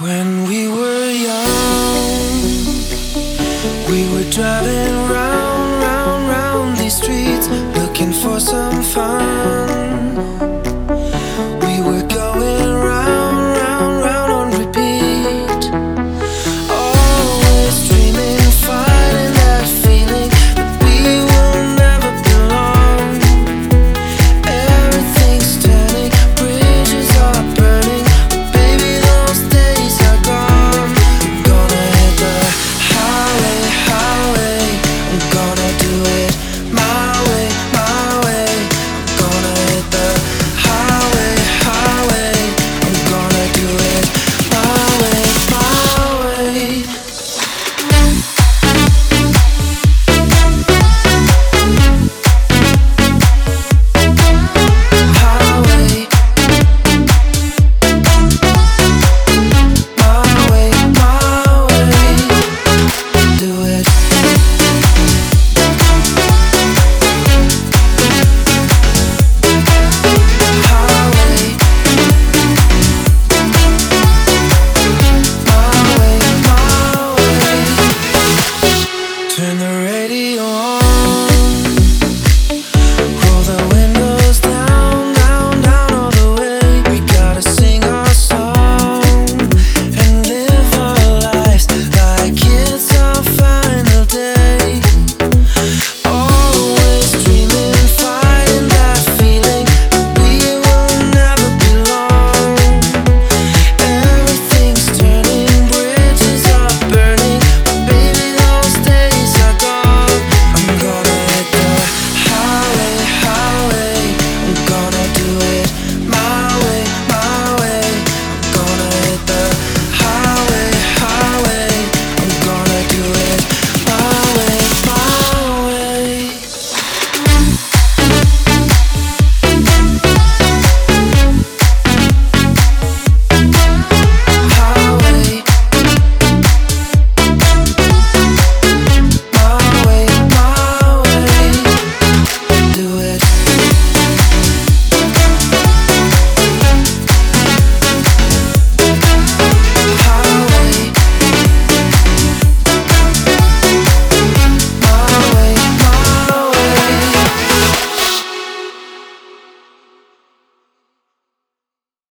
When we were young, we were driving around.